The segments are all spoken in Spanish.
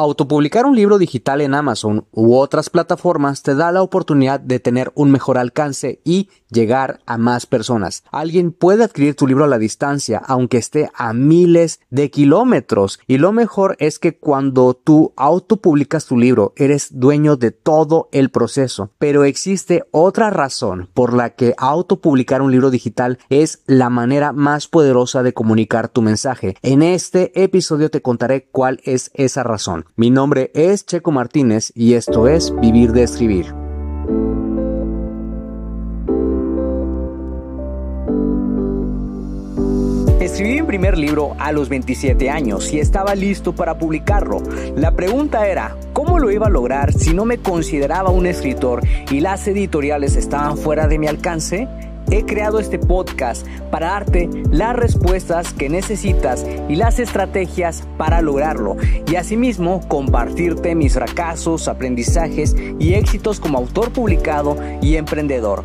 Autopublicar un libro digital en Amazon u otras plataformas te da la oportunidad de tener un mejor alcance y llegar a más personas. Alguien puede adquirir tu libro a la distancia, aunque esté a miles de kilómetros. Y lo mejor es que cuando tú autopublicas tu libro, eres dueño de todo el proceso. Pero existe otra razón por la que autopublicar un libro digital es la manera más poderosa de comunicar tu mensaje. En este episodio te contaré cuál es esa razón. Mi nombre es Checo Martínez y esto es Vivir de Escribir. Escribí mi primer libro a los 27 años y estaba listo para publicarlo. La pregunta era, ¿cómo lo iba a lograr si no me consideraba un escritor y las editoriales estaban fuera de mi alcance? He creado este podcast para darte las respuestas que necesitas y las estrategias para lograrlo y asimismo compartirte mis fracasos, aprendizajes y éxitos como autor publicado y emprendedor.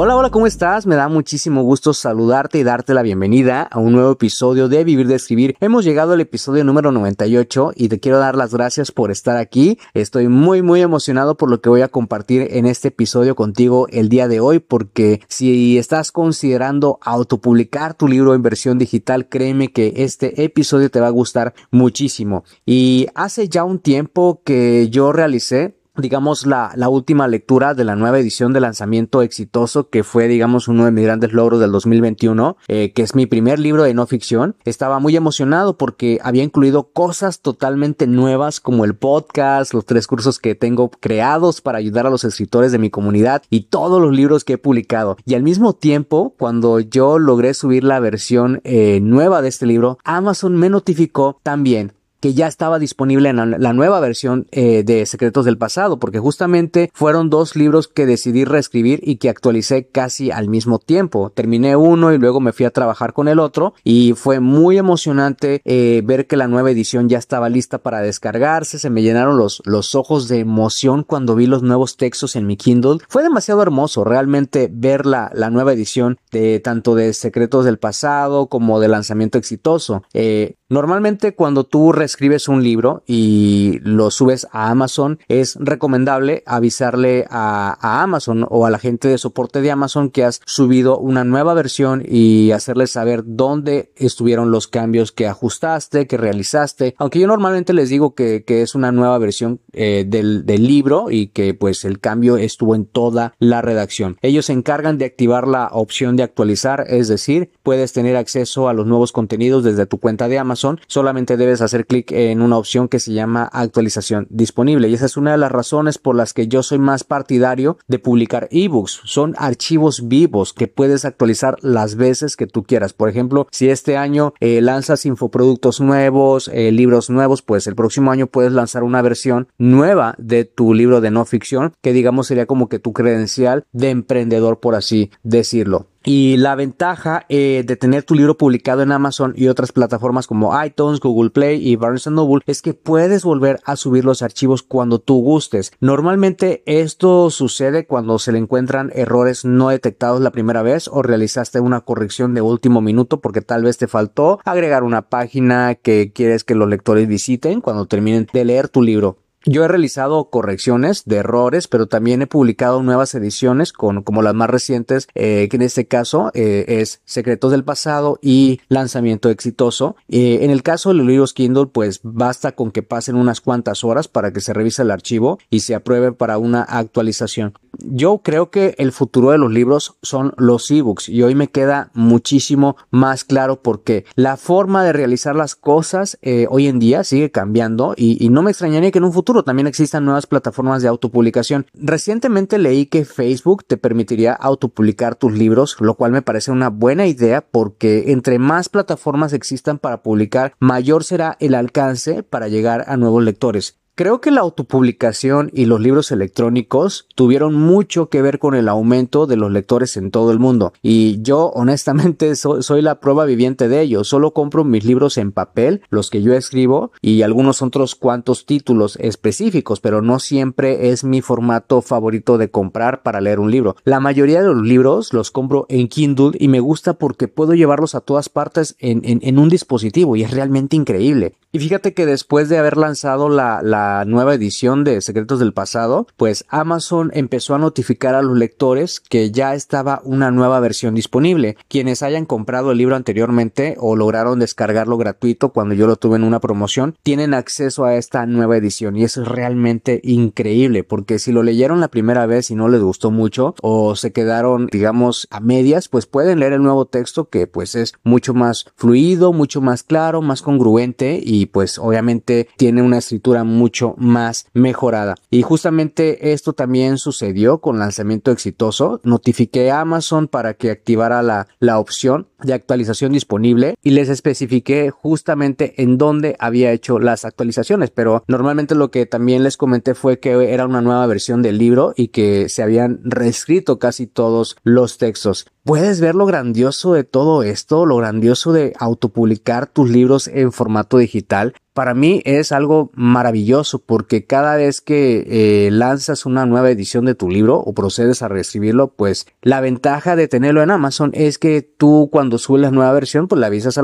Hola, hola, ¿cómo estás? Me da muchísimo gusto saludarte y darte la bienvenida a un nuevo episodio de Vivir de Escribir. Hemos llegado al episodio número 98 y te quiero dar las gracias por estar aquí. Estoy muy, muy emocionado por lo que voy a compartir en este episodio contigo el día de hoy porque si estás considerando autopublicar tu libro en versión digital, créeme que este episodio te va a gustar muchísimo. Y hace ya un tiempo que yo realicé digamos, la, la, última lectura de la nueva edición de lanzamiento exitoso, que fue, digamos, uno de mis grandes logros del 2021, eh, que es mi primer libro de no ficción. Estaba muy emocionado porque había incluido cosas totalmente nuevas como el podcast, los tres cursos que tengo creados para ayudar a los escritores de mi comunidad y todos los libros que he publicado. Y al mismo tiempo, cuando yo logré subir la versión eh, nueva de este libro, Amazon me notificó también que ya estaba disponible en la nueva versión eh, de Secretos del Pasado, porque justamente fueron dos libros que decidí reescribir y que actualicé casi al mismo tiempo. Terminé uno y luego me fui a trabajar con el otro y fue muy emocionante eh, ver que la nueva edición ya estaba lista para descargarse, se me llenaron los, los ojos de emoción cuando vi los nuevos textos en mi Kindle. Fue demasiado hermoso realmente ver la, la nueva edición de tanto de Secretos del Pasado como de lanzamiento exitoso. Eh, Normalmente cuando tú reescribes un libro y lo subes a Amazon, es recomendable avisarle a, Amazon o a la gente de soporte de Amazon que has subido una nueva versión y hacerles saber dónde estuvieron los cambios que ajustaste, que realizaste. Aunque yo normalmente les digo que, es una nueva versión eh, del, del libro y que pues el cambio estuvo en toda la redacción. Ellos se encargan de activar la opción de actualizar, es decir, puedes tener acceso a los nuevos contenidos desde tu cuenta de Amazon solamente debes hacer clic en una opción que se llama actualización disponible. Y esa es una de las razones por las que yo soy más partidario de publicar ebooks. Son archivos vivos que puedes actualizar las veces que tú quieras. Por ejemplo, si este año eh, lanzas infoproductos nuevos, eh, libros nuevos, pues el próximo año puedes lanzar una versión nueva de tu libro de no ficción que digamos sería como que tu credencial de emprendedor, por así decirlo. Y la ventaja eh, de tener tu libro publicado en Amazon y otras plataformas como iTunes, Google Play y Barnes Noble es que puedes volver a subir los archivos cuando tú gustes. Normalmente esto sucede cuando se le encuentran errores no detectados la primera vez o realizaste una corrección de último minuto porque tal vez te faltó agregar una página que quieres que los lectores visiten cuando terminen de leer tu libro. Yo he realizado correcciones de errores, pero también he publicado nuevas ediciones con como las más recientes, eh, que en este caso eh, es Secretos del Pasado y Lanzamiento Exitoso. Eh, en el caso de los libros Kindle, pues basta con que pasen unas cuantas horas para que se revise el archivo y se apruebe para una actualización. Yo creo que el futuro de los libros son los ebooks y hoy me queda muchísimo más claro porque la forma de realizar las cosas hoy en día sigue cambiando y, y no me extrañaría que en un futuro también existan nuevas plataformas de autopublicación. Recientemente leí que Facebook te permitiría autopublicar tus libros, lo cual me parece una buena idea porque entre más plataformas existan para publicar, mayor será el alcance para llegar a nuevos lectores. Creo que la autopublicación y los libros electrónicos tuvieron mucho que ver con el aumento de los lectores en todo el mundo. Y yo honestamente soy, la prueba viviente de ello. Solo compro mis libros en papel, los que yo escribo, y algunos otros cuantos títulos específicos, pero no siempre es mi formato favorito de comprar para leer un libro. La mayoría de los libros los compro en Kindle y me gusta porque puedo llevarlos a todas partes en, en un dispositivo y es realmente increíble. Y fíjate que después de haber lanzado la, la, nueva edición de Secretos del Pasado, pues Amazon empezó a notificar a los lectores que ya estaba una nueva versión disponible. Quienes hayan comprado el libro anteriormente o lograron descargarlo gratuito cuando yo lo tuve en una promoción, tienen acceso a esta nueva edición y es realmente increíble porque si lo leyeron la primera vez y no les gustó mucho o se quedaron digamos a medias, pues pueden leer el nuevo texto que pues es mucho más fluido, mucho más claro, más congruente y pues obviamente tiene una escritura mucho más mejorada. Y justamente esto también sucedió con lanzamiento exitoso. Notifiqué a Amazon para que activara la, la opción de actualización disponible y les especifiqué justamente en dónde había hecho las actualizaciones, pero normalmente lo que también les comenté fue que era una nueva versión del libro y que se habían reescrito casi todos los textos. Puedes ver lo grandioso de todo esto, lo grandioso de autopublicar tus libros en formato digital para mí es algo maravilloso porque cada vez que eh, lanzas una nueva edición de tu libro o procedes a reescribirlo, pues la ventaja de tenerlo en Amazon es que tú cuando subes la nueva versión, pues le avisas a,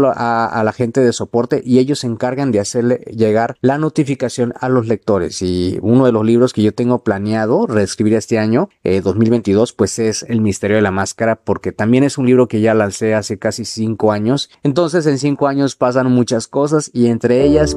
la gente de soporte y ellos se encargan de hacerle llegar la notificación a los lectores. Y uno de los libros que yo tengo planeado reescribir este año, 2022, eh, pues es El Misterio de la Máscara porque también es un libro que ya lancé hace casi cinco años. Entonces en cinco años pasan muchas cosas y entre ellas